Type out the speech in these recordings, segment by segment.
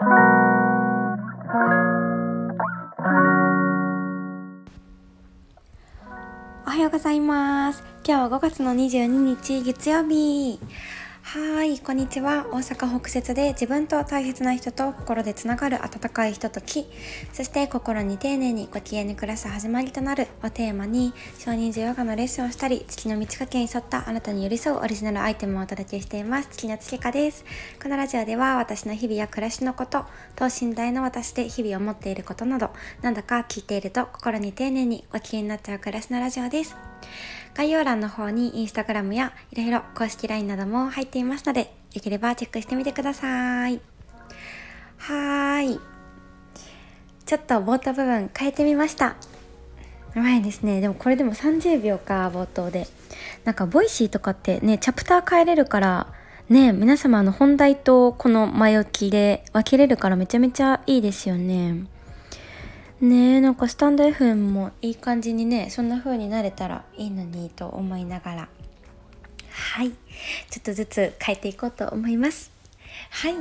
おはようございます。今日は5月の22日月曜日。はいこんにちは。大阪北節で自分と大切な人と心でつながる温かいひととき。そして心に丁寧にご機嫌に暮らす始まりとなるをテーマに少人数ヨガのレッスンをしたり月の満ち欠けに沿ったあなたに寄り添うオリジナルアイテムをお届けしています。月のつけかです。このラジオでは私の日々や暮らしのこと等身大の私で日々思っていることなどなんだか聞いていると心に丁寧にご機嫌になっちゃう暮らしのラジオです。概要欄の方にインスタグラムやいろいろ公式 LINE なども入っていますので、よければチェックしてみてください。はーい。ちょっと冒頭部分変えてみました。前ですね。でもこれでも30秒か、冒頭で。なんか、 Voicy とかってね、チャプター変えれるから、ね、皆様の本題とこの前置きで分けれるからめちゃめちゃいいですよね。ねえなんかスタンド FM もいい感じにねそんな風になれたらいいのにと思いながら。はい。ちょっとずつ変えていこうと思います。はい。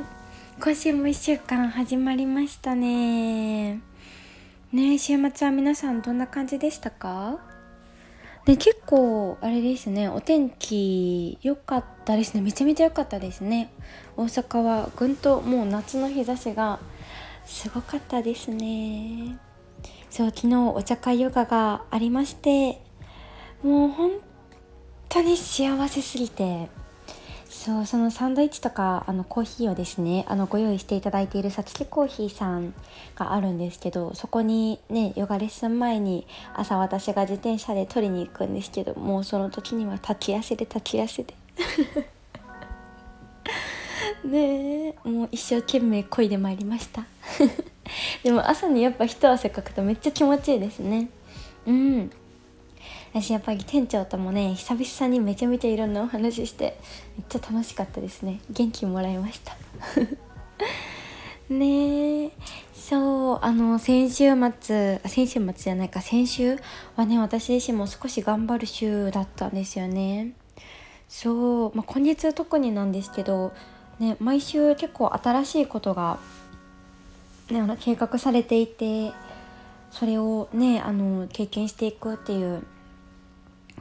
今週も1週間始まりましたね。ね週末は皆さんどんな感じでしたか？で結構あれですね。お天気良かったですね。めちゃめちゃ良かったですね。大阪はぐんともう夏の日差しがすごかったですね。そう昨日お茶会ヨガがありましてもう本当に幸せすぎてそうそのサンドイッチとかあのコーヒーをですねあのご用意していただいているさつきコーヒーさんがあるんですけどそこにねヨガレッスン前に朝私が自転車で取りに行くんですけどもうその時には立ち汗で立ち汗で。ねえもう一生懸命漕いでまいりました。でも朝にやっぱ一汗かくとめっちゃ気持ちいいですね。うん。私やっぱり店長ともね久々にめちゃめちゃいろんなお話してめっちゃ楽しかったですね。元気もらいました。ねえ。そうあの先週末先週末じゃないか。先週はね私自身も少し頑張る週だったんですよね。そう、まあ、今月特になんですけどね毎週結構新しいことがね、あの計画されていてそれをねあの経験していくっていう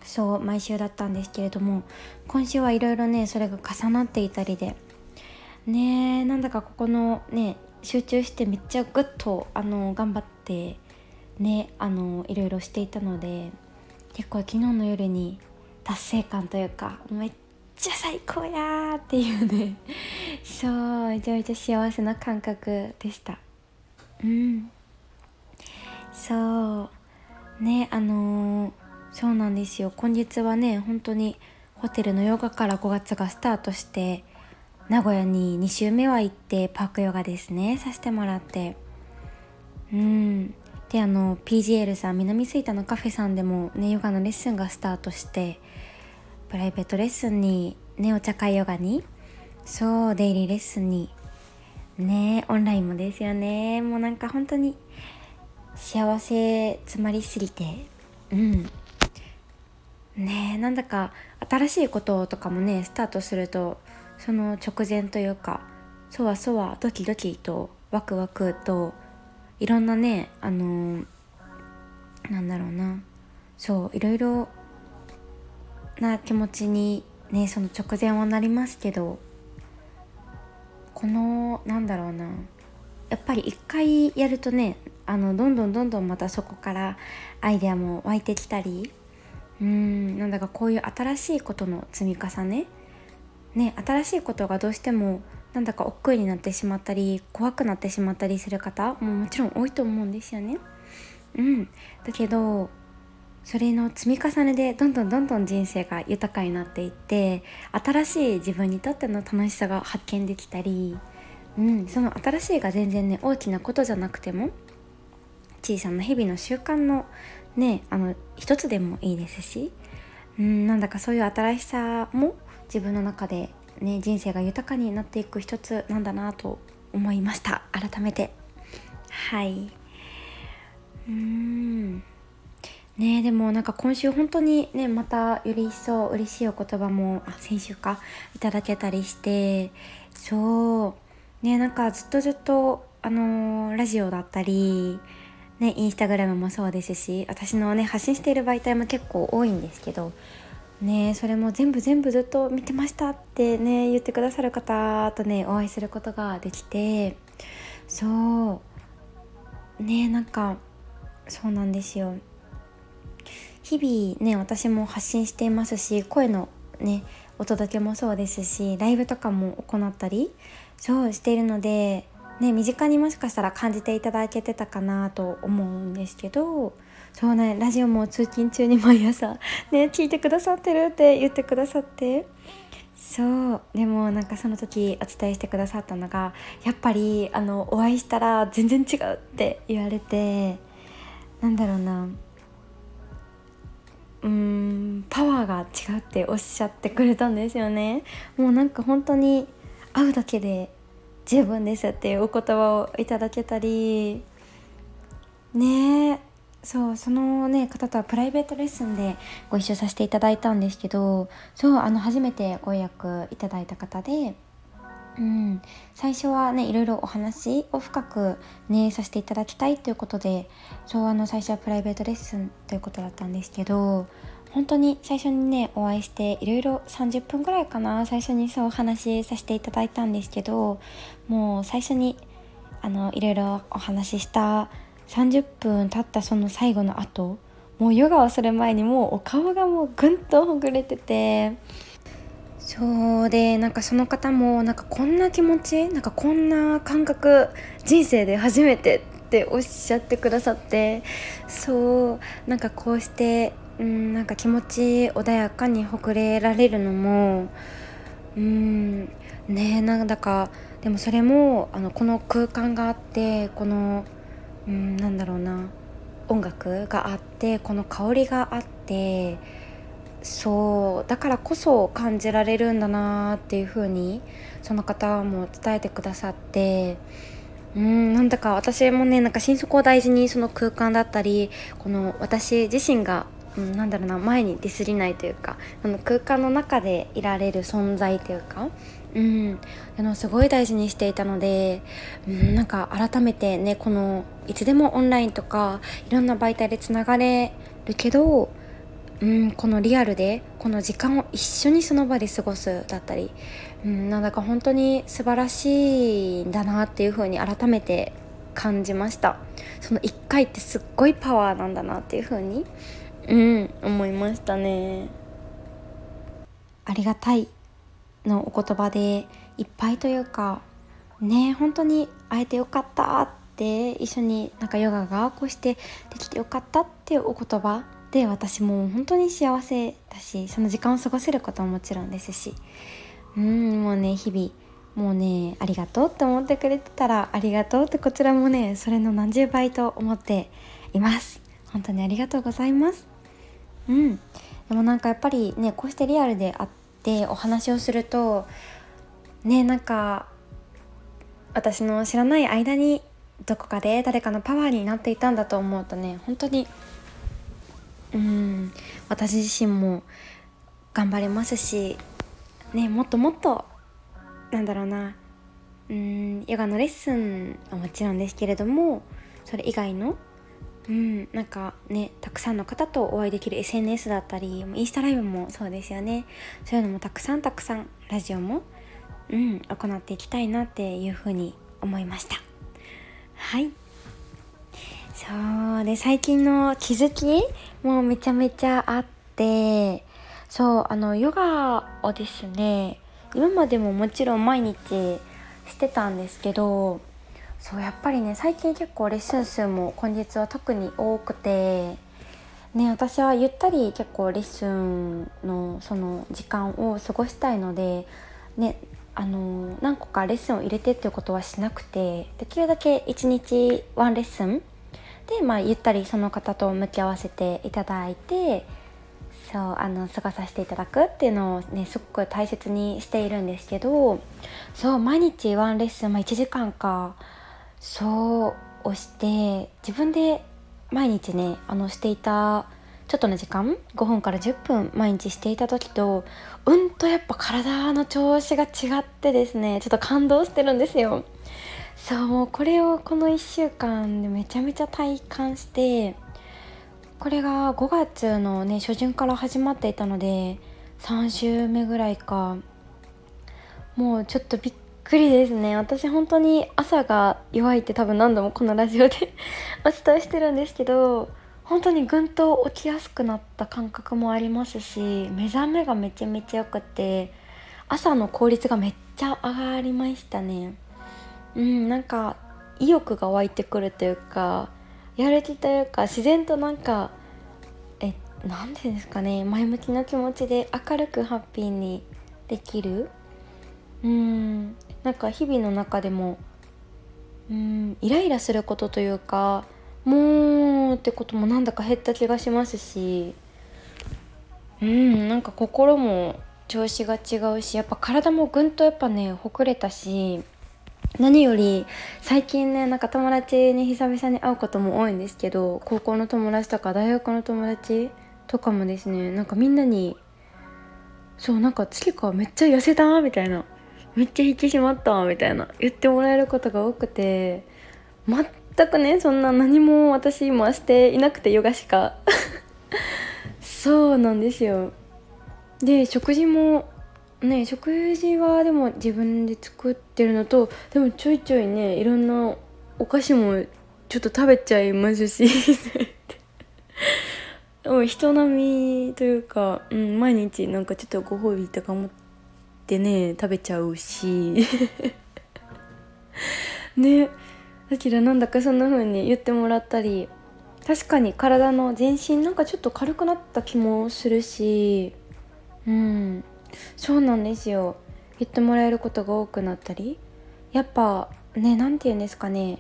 そう毎週だったんですけれども今週はいろいろねそれが重なっていたりでねなんだかここのね集中してめっちゃグッとあの頑張ってねあのいろいろしていたので結構昨日の夜に達成感というかめっちゃ最高やーっていうねそうめちゃめちゃ幸せな感覚でした。うん。そう。ねあのー、そうなんですよ。今月はね本当にホテルのヨガから5月がスタートして名古屋に2週目は行ってパークヨガですね。させてもらって。うん。であの PGL さん南吹田のカフェさんでもねヨガのレッスンがスタートしてプライベートレッスンにねお茶会ヨガにそうデイリーレッスンにねオンラインもですよね。もうなんか本当に幸せ詰まりすぎて。うん。ねなんだか新しいこととかもねスタートするとその直前というかそわそわドキドキとワクワクといろんなねあのー、なんだろうな。そういろいろな気持ちにねその直前はなりますけどこのなんだろうな。やっぱり一回やるとねあのどんどんどんどんまたそこからアイデアも湧いてきたり。うんなんだかこういう新しいことの積み重ね。ね新しいことがどうしてもなんだか億劫になってしまったり怖くなってしまったりする方ももちろん多いと思うんですよね。うん、だけどそれの積み重ねでどんどんどんどん人生が豊かになっていって新しい自分にとっての楽しさが発見できたり、うん、その新しいが全然ね大きなことじゃなくても小さな日々の習慣のねあの一つでもいいですし、うん、なんだかそういう新しさも自分の中で、ね、人生が豊かになっていく一つなんだなと思いました。改めて。はい。うん。ねでもなんか今週本当にねまたより一層嬉しいお言葉もあ先週かいただけたりしてそう。ねなんかずっとずっとあのー、ラジオだったりねインスタグラムもそうですし私のね発信している媒体も結構多いんですけどねそれも全部全部ずっと見てましたってね言ってくださる方とねお会いすることができてそう。ねなんかそうなんですよ。日々ね私も発信していますし声のねお届けもそうですしライブとかも行ったりそうしているのでね身近にもしかしたら感じていただけてたかなと思うんですけどそうねラジオも通勤中に毎朝 ね聞いてくださってるって言ってくださってそうでもなんかその時お伝えしてくださったのがやっぱりあのお会いしたら全然違うって言われてなんだろうな。うーんパワーが違うっておっしゃってくれたんですよねもうなんか本当に会うだけで十分ですっていうお言葉をいただけたりねそうそのね方とはプライベートレッスンでご一緒させていただいたんですけどそうあの初めてご予約いただいた方で。うん、最初はねいろいろお話を深くねさせていただきたいということでそうあの最初はプライベートレッスンということだったんですけど本当に最初にねお会いしていろいろ30分ぐらいかな最初にそうお話しさせていただいたんですけどもう最初にあのいろいろお話しした30分経ったその最後の後もうヨガをする前にもうお顔がもうぐんとほぐれててそうでなんかその方もなんかこんな気持ちなんかこんな感覚人生で初めてっておっしゃってくださってそうなんかこうしてうんなんか気持ち穏やかにほぐれられるのもうんねなんだかでもそれもあのこの空間があってこのうんなんだろうな音楽があってこの香りがあってそうだからこそ感じられるんだなっていう風にその方も伝えてくださってうんなんだか私もねなんか心底を大事にその空間だったりこの私自身がうん、なんだろうな前にディスりないというかあの空間の中でいられる存在というか、うん、あのすごい大事にしていたので、うん、なんか改めてねこのいつでもオンラインとかいろんな媒体でつながれるけど、うん、このリアルでこの時間を一緒にその場で過ごすだったり、うん、なんだか本当に素晴らしいんだなっていうふうに改めて感じました。その1回ってすっごいパワーなんだなっていうふうにうん思いましたね。ありがたいのお言葉でいっぱいというかね本当に会えてよかったって一緒になんかヨガがこうしてできてよかったっていうお言葉で私も本当に幸せだしその時間を過ごせることはもちろんですし。うんもうね日々もうねありがとうって思ってくれてたらありがとうってこちらもねそれの何十倍と思っています。本当にありがとうございます。うん。でもなんかやっぱりねこうしてリアルで会ってお話をするとねなんか私の知らない間にどこかで誰かのパワーになっていたんだと思うとね本当にうん。私自身も頑張れますしねもっともっとなんだろうな。うんヨガのレッスンはもちろんですけれどもそれ以外のうん、なんかねたくさんの方とお会いできる SNS だったりインスタライブもそうですよね。そういうのもたくさんたくさんラジオも、うん、行っていきたいなっていうふうに思いました。はい。そうで最近の気づきもめちゃめちゃあってそうあのヨガをですね今までももちろん毎日してたんですけどそうやっぱりね最近結構レッスン数も今月は特に多くてね私はゆったり結構レッスンのその時間を過ごしたいのでねあの何個かレッスンを入れてっていうことはしなくてできるだけ1日ワンレッスンで、まあ、ゆったりその方と向き合わせていただいてそうあの過ごさせていただくっていうのをねすごく大切にしているんですけどそう毎日ワンレッスン、まあ、1時間かそうをして自分で毎日ねあのしていたちょっとの時間5分から10分毎日していた時とうんとやっぱ体の調子が違ってですねちょっと感動してるんですよ。そうもうこれをこの1週間でめちゃめちゃ体感してこれが5月のね初旬から始まっていたので3週目ぐらいか。もうちょっとびっくりですね。私本当に朝が弱いって多分何度もこのラジオで お伝えしてるんですけど本当にぐんと起きやすくなった感覚もありますし目覚めがめちゃめちゃ良くて朝の効率がめっちゃ上がりましたね。うんなんか意欲が湧いてくるというかやる気というか自然となんかえなんていうんですかね前向きな気持ちで明るくハッピーにできる。うんなんか日々の中でもうんイライラすることというかもうってこともなんだか減った気がしますしうんなんか心も調子が違うしやっぱ体もぐんとやっぱねほくれたし何より最近ねなんか友達に久々に会うことも多いんですけど高校の友達とか大学の友達とかもですねなんかみんなにそうなんか月かめっちゃ痩せたみたいなめっちゃ引き締まったみたいな言ってもらえることが多くて全くねそんな何も私今していなくてヨガしか。そうなんですよ。で食事もね食事はでも自分で作ってるのとでもちょいちょいねいろんなお菓子もちょっと食べちゃいますし。人並みというか、うん、毎日なんかちょっとご褒美とか持ってね食べちゃうし。ね。だけどなんだかそんな風に言ってもらったり確かに体の全身なんかちょっと軽くなった気もするし。うん。そうなんですよ。言ってもらえることが多くなったり。やっぱね何て言うんですかね。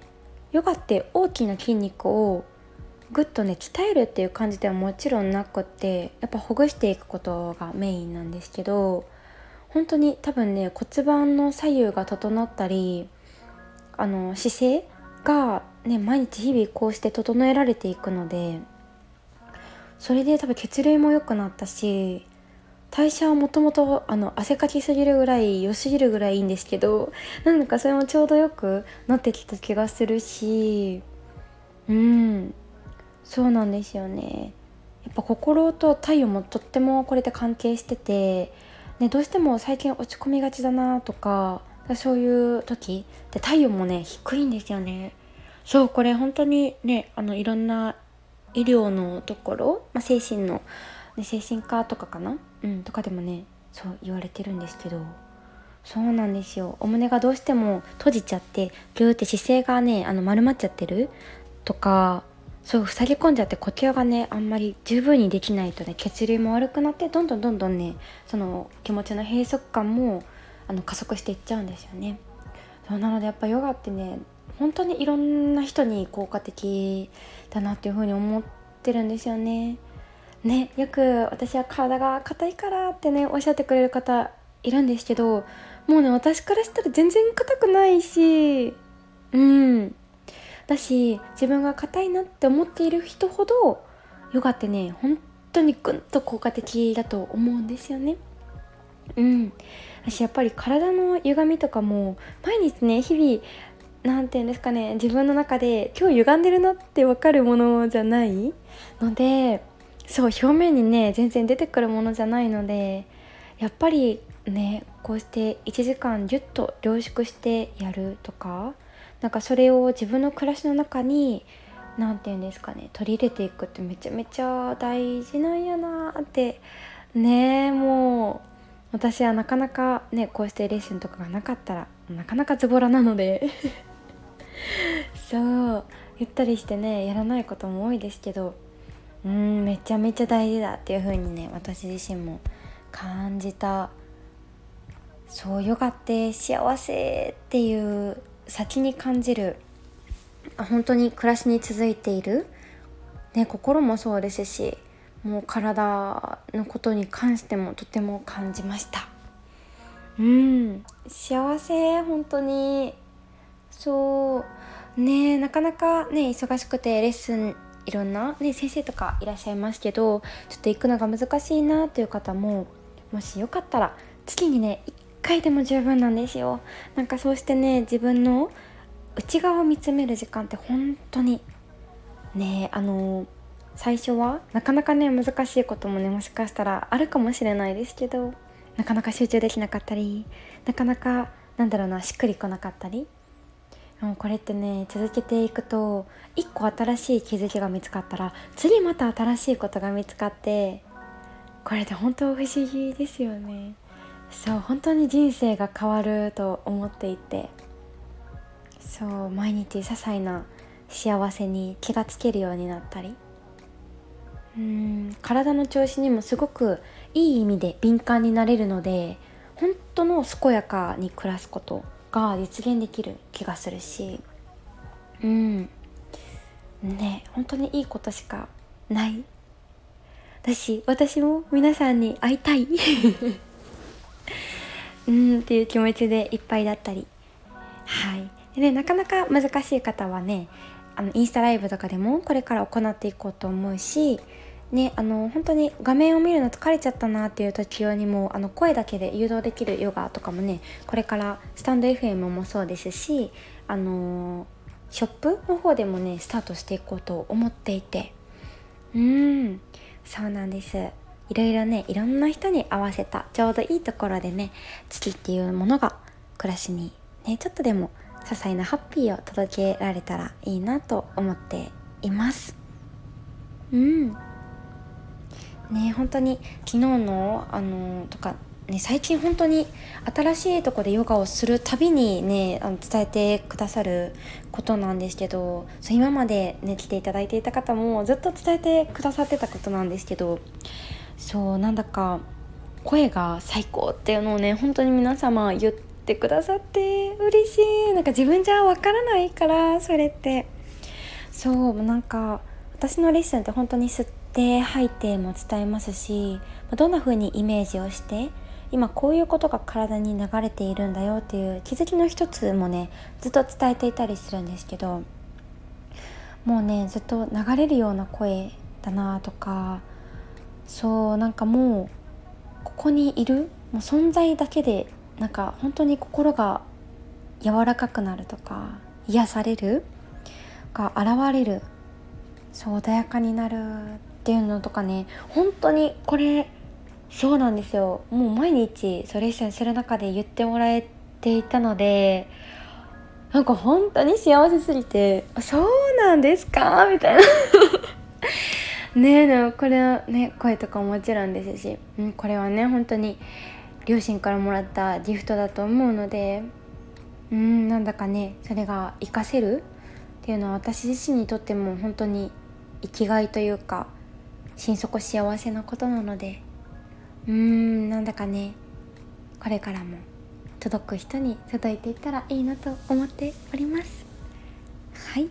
ヨガって大きな筋肉をぐっとね鍛えるっていう感じではもちろんなくってやっぱほぐしていくことがメインなんですけど本当に多分ね骨盤の左右が整ったりあの姿勢が、ね、毎日日々こうして整えられていくのでそれで多分血流も良くなったし代謝はもともとあの汗かきすぎるぐらい良すぎるぐらいいいんですけどなんかそれもちょうどよくなってきた気がするしうんそうなんですよね。やっぱ心と太陽もとってもこれで関係してて、ね、どうしても最近落ち込みがちだなとかそういう時で体温もね低いんですよね。そうこれ本当にねあのいろんな医療のところ、まあ、精神の、ね、精神科とかかな、うん、とかでもねそう言われてるんですけど。そうなんですよ。お胸がどうしても閉じちゃってギューって姿勢がねあの丸まっちゃってる？とかそう塞ぎ込んじゃって呼吸がねあんまり十分にできないとね血流も悪くなってどんどんどんどんねその気持ちの閉塞感もあの加速していっちゃうんですよね。そうなのでやっぱヨガってね本当にいろんな人に効果的だなっていうふうに思ってるんですよねねよく私は体が硬いからってねおっしゃってくれる方いるんですけどもうね私からしたら全然硬くないしうん。だし自分が硬いなって思っている人ほどヨガってね本当にぐんと効果的だと思うんですよね。うん。私やっぱり体の歪みとかも毎日ね日々何て言うんですかね自分の中で今日歪んでるなって分かるものじゃないのでそう表面にね全然出てくるものじゃないのでやっぱりねこうして1時間ギュッと凝縮してやるとかなんかそれを自分の暮らしの中に何て言うんですかね取り入れていくってめちゃめちゃ大事なんやなってねもう私はなかなかねこうしてレッスンとかがなかったらなかなかズボラなので。そうゆったりしてねやらないことも多いですけどうんめちゃめちゃ大事だっていう風にね私自身も感じた。そうヨガって幸せっていう先に感じる本当に暮らしに続いている、ね、心もそうですしもう体のことに関してもとても感じました。うん幸せ本当に。そうねなかなかね忙しくてレッスンいろんな、ね、先生とかいらっしゃいますけどちょっと行くのが難しいなという方ももしよかったら月にね1回でも十分なんですよ。なんかそうしてね自分の内側を見つめる時間って本当にねあの最初はなかなかね難しいこともねもしかしたらあるかもしれないですけどなかなか集中できなかったりなかなかなんだろうなしっくりこなかったりもうこれってね続けていくと一個新しい気づきが見つかったら次また新しいことが見つかってこれって本当不思議ですよね。そう本当に人生が変わると思っていてそう毎日些細な幸せに気がつけるようになったりうん体の調子にもすごくいい意味で敏感になれるので本当の健やかに暮らすことが実現できる気がするし。うん。ね本当にいいことしかない。だし私も皆さんに会いたい。うんっていう気持ちでいっぱいだったり。はい。で、ね、なかなか難しい方はねあのインスタライブとかでもこれから行っていこうと思うしね、あの本当に画面を見るの疲れちゃったなっていう時用にもあの声だけで誘導できるヨガとかもねこれからスタンド FM もそうですしあのショップの方でもねスタートしていこうと思っていて。うんそうなんです。いろいろねいろんな人に合わせたちょうどいいところでね月っていうものが暮らしにねちょっとでも些細なハッピーを届けられたらいいなと思っています。うん。ね本当に昨日のあのとかね、最近本当に新しいとこでヨガをするたびにねあの伝えてくださることなんですけどそう今までね来ていただいていた方もずっと伝えてくださってたことなんですけどそうなんだか声が最高っていうのをね本当に皆様言ってくださって嬉しい。なんか自分じゃわからないからそれって。そうなんか私のレッスンって本当に吸ってで背景も伝えますしどんな風にイメージをして今こういうことが体に流れているんだよっていう気づきの一つもねずっと伝えていたりするんですけどもうねずっと流れるような声だなとかそうなんかもうここにいるもう存在だけでなんか本当に心が柔らかくなるとか癒されるが現れるそう穏やかになるっていうのとかね本当にこれそうなんですよもう毎日それ一緒にする中で言ってもらえていたのでなんか本当に幸せすぎて「そうなんですか?」みたいな ねでもこれはね声とかももちろんですし、うん、これはね本当に両親からもらったギフトだと思うのでうんなんだかねそれが活かせるっていうのは私自身にとっても本当に生きがいというか心底幸せなことなので。うーんなんだかね。これからも届く人に届いていったらいいなと思っております。はい。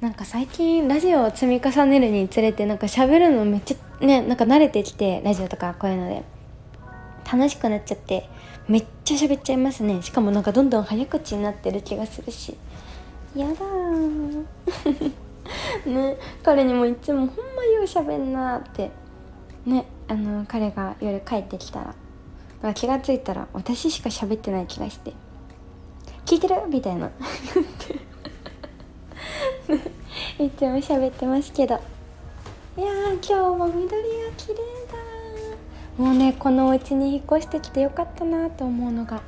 なんか最近ラジオを積み重ねるにつれてなんか喋るのめっちゃねなんか慣れてきてラジオとかこういうので。楽しくなっちゃってめっちゃ喋っちゃいますね。しかもなんかどんどん早口になってる気がするし。やだー。ね彼にもいつもほんまようしゃべんなって。ねあの彼が夜帰ってきたらら気が付いたら私しか喋ってない気がして「聞いてる?」みたいな。いつも喋ってますけど。いや今日も緑が綺麗だもうねこのお家に引っ越してきてよかったなと思うのが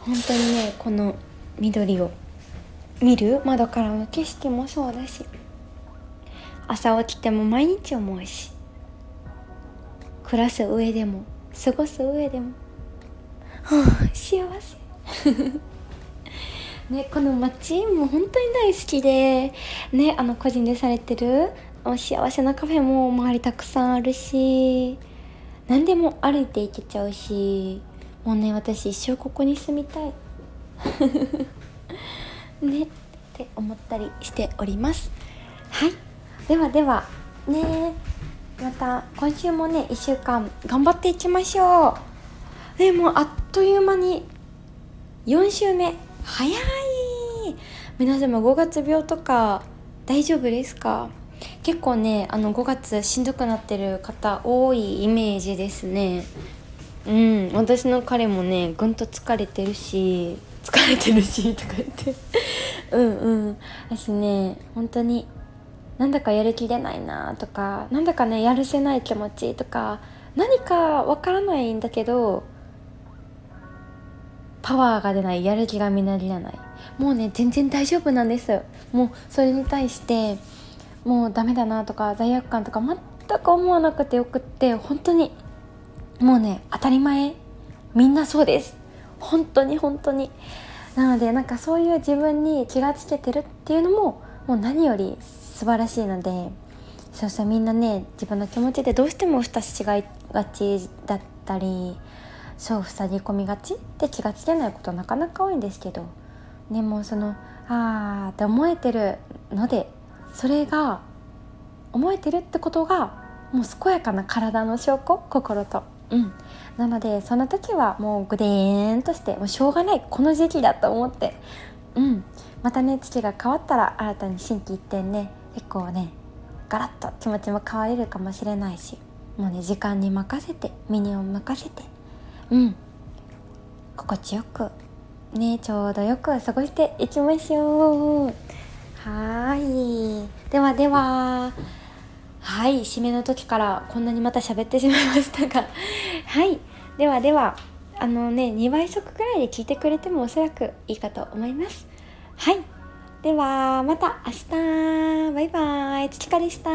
本当にねこの緑を。見る窓からの景色もそうだし朝起きても毎日思うし暮らす上でも過ごす上でもはあ幸せ。ねこの街も本当に大好きでねあの個人でされてる幸せなカフェも周りたくさんあるし何でも歩いて行けちゃうしもうね私一生ここに住みたい。ねって思ったりしております。はい。ではではねまた今週もね1週間頑張っていきましょう。でもあっという間に4週目。早い。皆様5月病とか大丈夫ですか？結構ねあの5月しんどくなってる方多いイメージですね。うん。私の彼もねぐんと疲れてるし。疲れてるしとか言って。うんうん。私ね本当になんだかやる気出ないなとかなんだかねやるせない気持ちとか何かわからないんだけどパワーが出ないやる気がみなぎらない。もうね全然大丈夫なんです。もうそれに対してもうダメだなとか罪悪感とか全く思わなくてよくって本当にもうね当たり前。みんなそうです。本当に本当になのでなんかそういう自分に気がつけてるっていうのももう何より素晴らしいのでそうそうみんなね自分の気持ちでどうしても蓋しがちだったりそう塞ぎ込みがちって気がつけないことなかなか多いんですけどねもうそのあーって思えてるのでそれが思えてるってことがもう健やかな体の証拠心と。うん、なのでその時はもうグデーンとしてもうしょうがないこの時期だと思って、うん、またね月が変わったら新たに心機一転ね結構ねガラッと気持ちも変われるかもしれないしもうね時間に任せて身にを任せてうん。心地よくねちょうどよく過ごしていきましょう。はい。ではでは。はい締めの時からこんなにまた喋ってしまいましたが。はいではではあのね2倍速くらいで聞いてくれてもおそらくいいかと思います。はいではまた明日。バイバイ。月かでした。